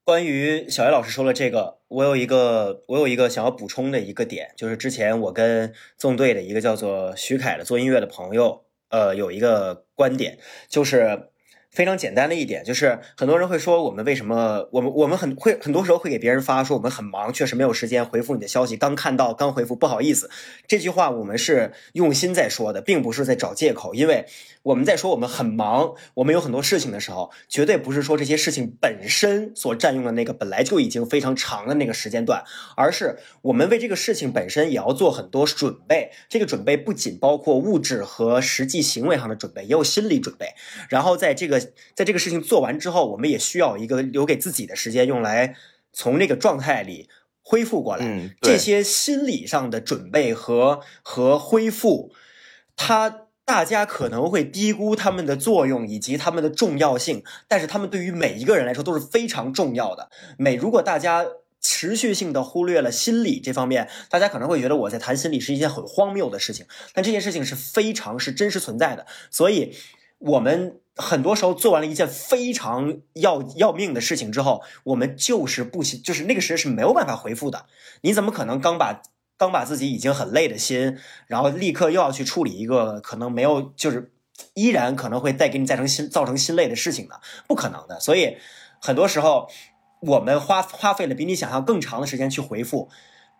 关于小叶老师说了这个，我有一个我有一个想要补充的一个点，就是之前我跟纵队的一个叫做徐凯的做音乐的朋友，呃，有一个观点，就是。非常简单的一点就是，很多人会说我们为什么我们我们很会很多时候会给别人发说我们很忙，确实没有时间回复你的消息。刚看到刚回复，不好意思。这句话我们是用心在说的，并不是在找借口。因为我们在说我们很忙，我们有很多事情的时候，绝对不是说这些事情本身所占用的那个本来就已经非常长的那个时间段，而是我们为这个事情本身也要做很多准备。这个准备不仅包括物质和实际行为上的准备，也有心理准备。然后在这个在这个事情做完之后，我们也需要一个留给自己的时间，用来从那个状态里恢复过来。嗯，这些心理上的准备和和恢复，它大家可能会低估他们的作用以及他们的重要性，但是他们对于每一个人来说都是非常重要的。每如果大家持续性的忽略了心理这方面，大家可能会觉得我在谈心理是一件很荒谬的事情，但这件事情是非常是真实存在的，所以我们。很多时候做完了一件非常要要命的事情之后，我们就是不行，就是那个时间是没有办法回复的。你怎么可能刚把刚把自己已经很累的心，然后立刻又要去处理一个可能没有，就是依然可能会带给你造成心造成心累的事情呢？不可能的。所以很多时候我们花花费了比你想象更长的时间去回复，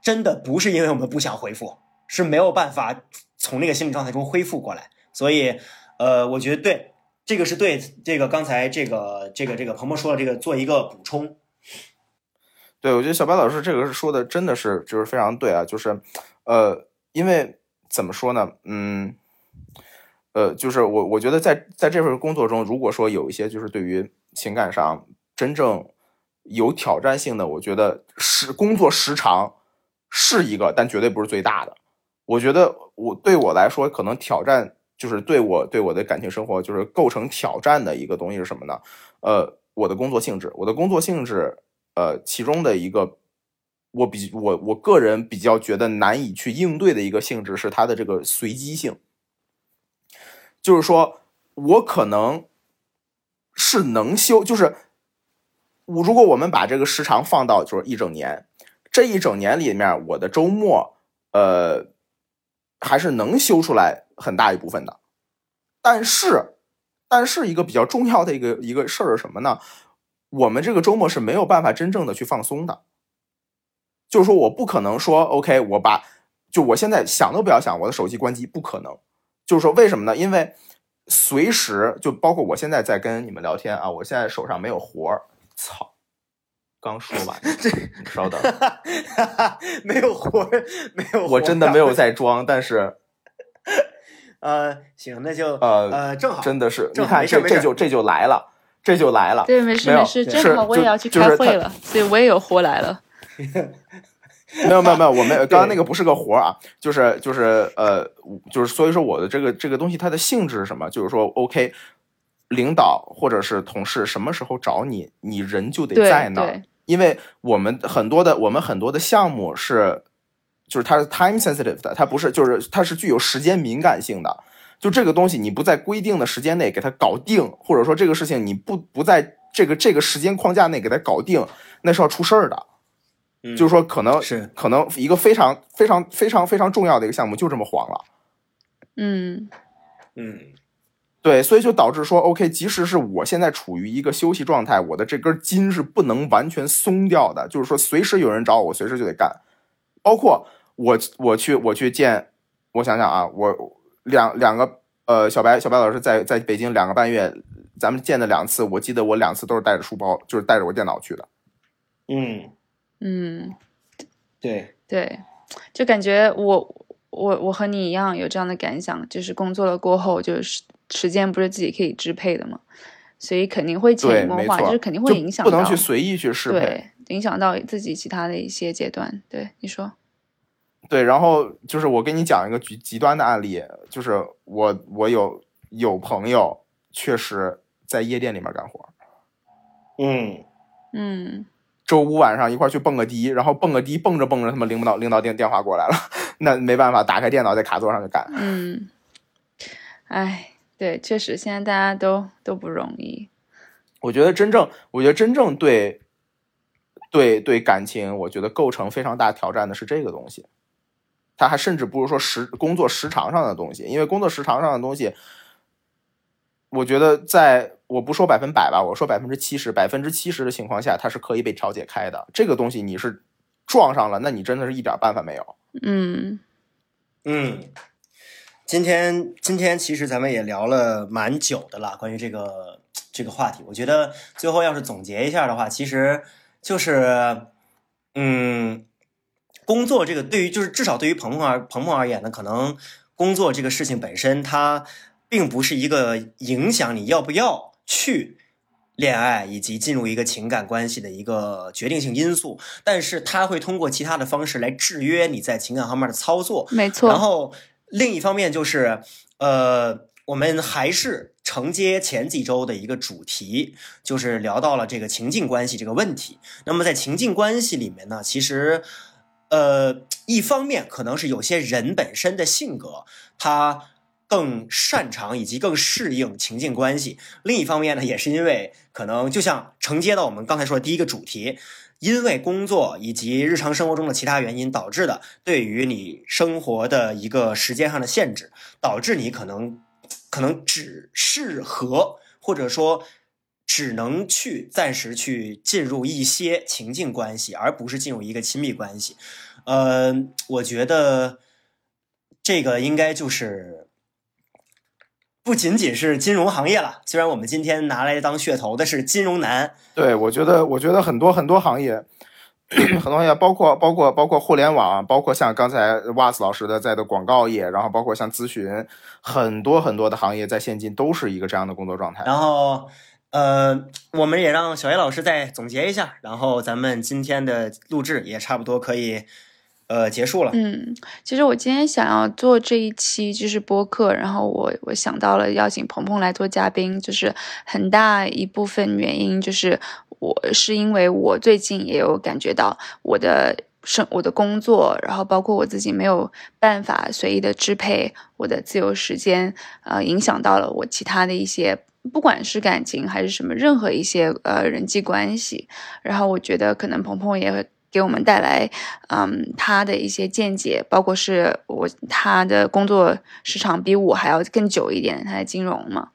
真的不是因为我们不想回复，是没有办法从那个心理状态中恢复过来。所以，呃，我觉得对。这个是对这个刚才这个这个这个鹏鹏说的这个做一个补充。对，我觉得小白老师这个是说的真的是就是非常对啊，就是呃，因为怎么说呢，嗯，呃，就是我我觉得在在这份工作中，如果说有一些就是对于情感上真正有挑战性的，我觉得时工作时长是一个，但绝对不是最大的。我觉得我对我来说，可能挑战。就是对我对我的感情生活就是构成挑战的一个东西是什么呢？呃，我的工作性质，我的工作性质，呃，其中的一个我比我我个人比较觉得难以去应对的一个性质是它的这个随机性，就是说我可能是能休，就是我如果我们把这个时长放到就是一整年，这一整年里面我的周末，呃，还是能修出来。很大一部分的，但是，但是一个比较重要的一个一个事儿是什么呢？我们这个周末是没有办法真正的去放松的。就是说，我不可能说 OK，我把就我现在想都不要想，我的手机关机，不可能。就是说，为什么呢？因为随时就包括我现在在跟你们聊天啊，我现在手上没有活儿，操，刚说完，这稍等，没有活儿，没有，我真的没有在装，但是。呃，行，那就呃呃，正好，真的是，你看这这就这就来了，这就来了。对，没事没事，正好我也要去开会了，所以我也有活来了。没有没有没有，我们 刚刚那个不是个活啊，就是就是呃，就是所以说我的这个这个东西它的性质是什么？就是说，OK，领导或者是同事什么时候找你，你人就得在那儿，因为我们很多的我们很多的项目是。就是它是 time sensitive 的，它不是，就是它是具有时间敏感性的。就这个东西，你不在规定的时间内给它搞定，或者说这个事情你不不在这个这个时间框架内给它搞定，那是要出事儿的。就是说，可能是可能一个非常非常非常非常重要的一个项目就这么黄了。嗯嗯，对，所以就导致说，OK，即使是我现在处于一个休息状态，我的这根筋是不能完全松掉的。就是说，随时有人找我，我随时就得干，包括。我我去我去见，我想想啊，我两两个呃小白小白老师在在北京两个半月，咱们见的两次，我记得我两次都是带着书包，就是带着我电脑去的。嗯嗯，对对，就感觉我我我和你一样有这样的感想，就是工作了过后，就是时间不是自己可以支配的嘛，所以肯定会潜移默化，就是肯定会影响，不能去随意去适配，对，影响到自己其他的一些阶段。对，你说。对，然后就是我跟你讲一个极极端的案例，就是我我有有朋友确实在夜店里面干活，嗯嗯，周五晚上一块去蹦个迪，然后蹦个迪蹦着蹦着，他们领导领导电电话过来了，那没办法，打开电脑在卡座上就干。嗯，哎，对，确实现在大家都都不容易。我觉得真正，我觉得真正对对对感情，我觉得构成非常大挑战的是这个东西。他还甚至不如说时工作时长上的东西，因为工作时长上的东西，我觉得在我不说百分百吧，我说百分之七十，百分之七十的情况下，它是可以被调节开的。这个东西你是撞上了，那你真的是一点办法没有。嗯嗯，今天今天其实咱们也聊了蛮久的了，关于这个这个话题，我觉得最后要是总结一下的话，其实就是嗯。工作这个对于就是至少对于鹏鹏而鹏鹏而言呢，可能工作这个事情本身它并不是一个影响你要不要去恋爱以及进入一个情感关系的一个决定性因素，但是它会通过其他的方式来制约你在情感方面的操作。没错。然后另一方面就是，呃，我们还是承接前几周的一个主题，就是聊到了这个情境关系这个问题。那么在情境关系里面呢，其实。呃，一方面可能是有些人本身的性格，他更擅长以及更适应情境关系；另一方面呢，也是因为可能就像承接到我们刚才说的第一个主题，因为工作以及日常生活中的其他原因导致的，对于你生活的一个时间上的限制，导致你可能可能只适合或者说。只能去暂时去进入一些情境关系，而不是进入一个亲密关系。呃，我觉得这个应该就是不仅仅是金融行业了。虽然我们今天拿来当噱头的是金融男，对我觉得，我觉得很多很多行业，很多行业，包括包括包括互联网，包括像刚才瓦斯老师的在的广告业，然后包括像咨询，很多很多的行业在现今都是一个这样的工作状态。然后。呃，我们也让小叶老师再总结一下，然后咱们今天的录制也差不多可以呃结束了。嗯，其实我今天想要做这一期就是播客，然后我我想到了邀请鹏鹏来做嘉宾，就是很大一部分原因就是我是因为我最近也有感觉到我的生我的工作，然后包括我自己没有办法随意的支配我的自由时间，呃，影响到了我其他的一些。不管是感情还是什么，任何一些呃人际关系，然后我觉得可能鹏鹏也会给我们带来，嗯，他的一些见解，包括是我他的工作时长比我还要更久一点，他在金融嘛。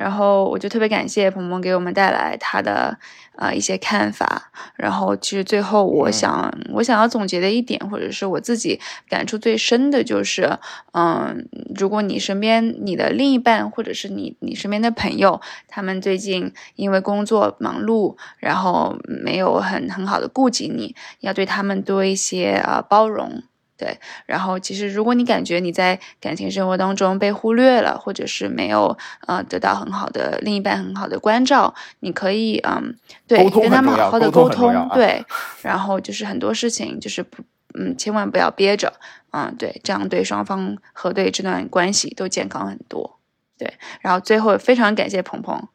然后我就特别感谢鹏鹏给我们带来他的呃一些看法。然后其实最后我想我想要总结的一点，或者是我自己感触最深的就是，嗯，如果你身边你的另一半，或者是你你身边的朋友，他们最近因为工作忙碌，然后没有很很好的顾及你，要对他们多一些啊包容。对，然后其实如果你感觉你在感情生活当中被忽略了，或者是没有呃得到很好的另一半很好的关照，你可以嗯，对，跟他们好好的沟通，对，然后就是很多事情就是不嗯，千万不要憋着，嗯，对，这样对双方和对这段关系都健康很多，对，然后最后非常感谢鹏鹏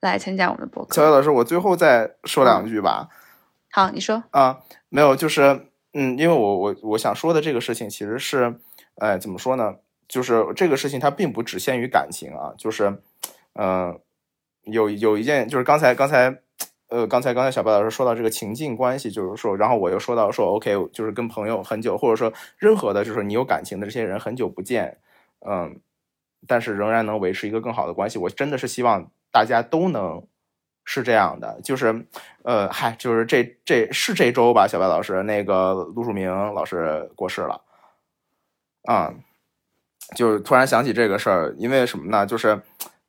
来参加我们的博客。小叶老师，我最后再说两句吧。好，你说啊，没有，就是。嗯，因为我我我想说的这个事情其实是，哎，怎么说呢？就是这个事情它并不只限于感情啊，就是，嗯，有有一件就是刚才刚才，呃，刚才刚才小白老师说到这个情境关系，就是说，然后我又说到说，OK，就是跟朋友很久，或者说任何的，就是你有感情的这些人很久不见，嗯，但是仍然能维持一个更好的关系，我真的是希望大家都能。是这样的，就是，呃，嗨，就是这这是这周吧，小白老师，那个陆树明老师过世了，啊，就是突然想起这个事儿，因为什么呢？就是，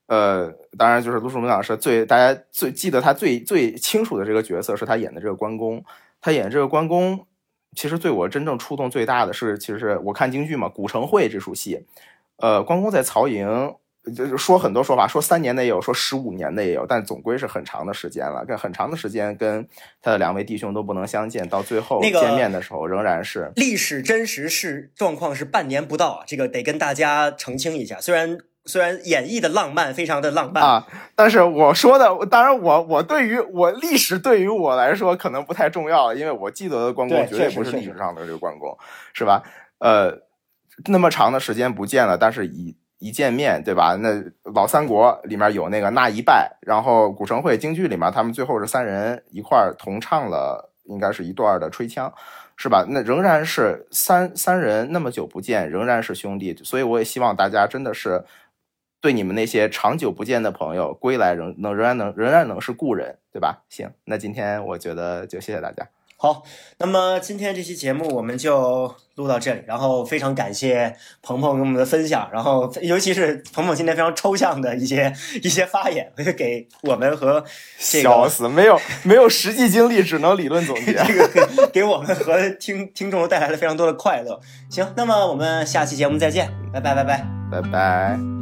呃，当然就是陆树明老师最大家最记得他最最清楚的这个角色是他演的这个关公，他演这个关公，其实对我真正触动最大的是，其实我看京剧嘛，《古城会》这出戏，呃，关公在曹营。就是说很多说法，说三年的也有，说十五年的也有，但总归是很长的时间了。这很长的时间，跟他的两位弟兄都不能相见，到最后见面的时候，仍然是历史真实是状况是半年不到，这个得跟大家澄清一下。虽然虽然演绎的浪漫，非常的浪漫啊，但是我说的，当然我我对于我历史对于我来说可能不太重要，因为我记得的关公绝对不是历史上的这个关公，是吧？呃，那么长的时间不见了，但是以。一见面对吧？那老三国里面有那个那一拜，然后古城会京剧里面他们最后是三人一块儿同唱了，应该是一段的吹腔，是吧？那仍然是三三人那么久不见，仍然是兄弟，所以我也希望大家真的是对你们那些长久不见的朋友归来仍能仍然能仍然能是故人，对吧？行，那今天我觉得就谢谢大家。好，那么今天这期节目我们就录到这里，然后非常感谢鹏鹏跟我们的分享，然后尤其是鹏鹏今天非常抽象的一些一些发言，给我们和笑死，没有 没有实际经历，只能理论总结，这个给我们和听听众都带来了非常多的快乐。行，那么我们下期节目再见，拜拜拜拜拜拜。